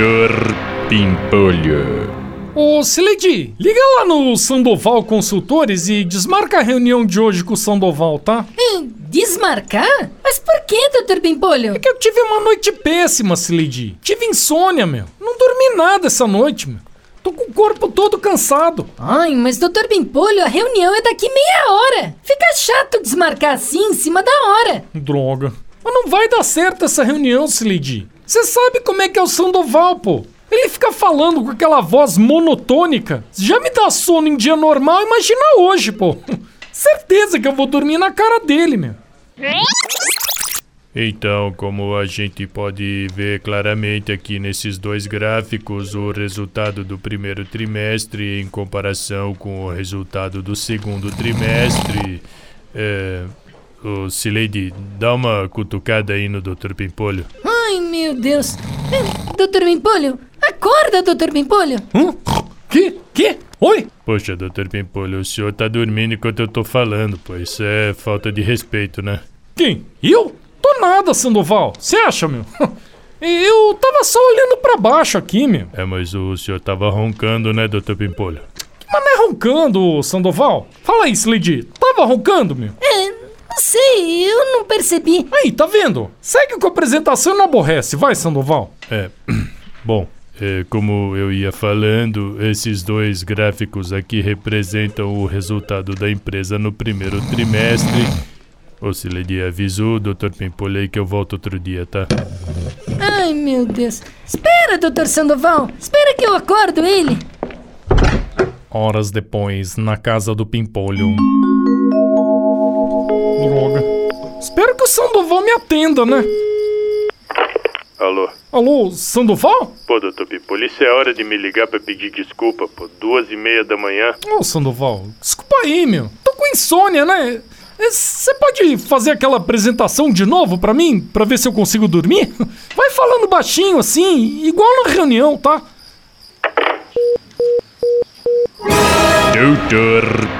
Doutor Pimpolho. Ô, Sileidi, liga lá no Sandoval Consultores e desmarca a reunião de hoje com o Sandoval, tá? Hum, desmarcar? Mas por que, doutor Pimpolho? É que eu tive uma noite péssima, Sileidi. Tive insônia, meu. Não dormi nada essa noite, meu. Tô com o corpo todo cansado. Ai, mas doutor Pimpolho, a reunião é daqui meia hora. Fica chato desmarcar assim em cima da hora. Droga. Mas não vai dar certo essa reunião, Sileidi. Você sabe como é que é o Sandoval, pô. Ele fica falando com aquela voz monotônica. Já me dá sono em dia normal, imagina hoje, pô. Certeza que eu vou dormir na cara dele, meu. Então, como a gente pode ver claramente aqui nesses dois gráficos, o resultado do primeiro trimestre em comparação com o resultado do segundo trimestre. É. Ô, Sileide, dá uma cutucada aí no Dr. Pimpolho. Ai, meu Deus. É, doutor Pimpolho, acorda, doutor Pimpolho. Hã? Que? Que? Oi? Poxa, Dr. Pimpolho, o senhor tá dormindo enquanto eu tô falando, pô. Isso é falta de respeito, né? Quem? Eu? Tô nada, Sandoval. Você acha, meu? Eu tava só olhando pra baixo aqui, meu. É, mas o senhor tava roncando, né, Dr. Pimpolho? Mas não é roncando, Sandoval? Fala aí, Slade. Tava roncando, meu? Sei, eu não percebi. Aí, tá vendo? Segue com a apresentação e não aborrece. Vai, Sandoval. É. Bom, é, como eu ia falando, esses dois gráficos aqui representam o resultado da empresa no primeiro trimestre. Ô, Sileidi, avisa o Dr. Pimpolho aí que eu volto outro dia, tá? Ai, meu Deus. Espera, doutor Sandoval. Espera que eu acordo ele. Horas depois, na casa do Pimpolho. Droga. Espero que o Sandoval me atenda, né? Alô? Alô, Sandoval? Pô, doutor isso é hora de me ligar pra pedir desculpa, pô. Duas e meia da manhã. Ô, Sandoval, desculpa aí, meu. Tô com insônia, né? Você pode fazer aquela apresentação de novo pra mim, pra ver se eu consigo dormir? Vai falando baixinho assim, igual na reunião, tá? Doutor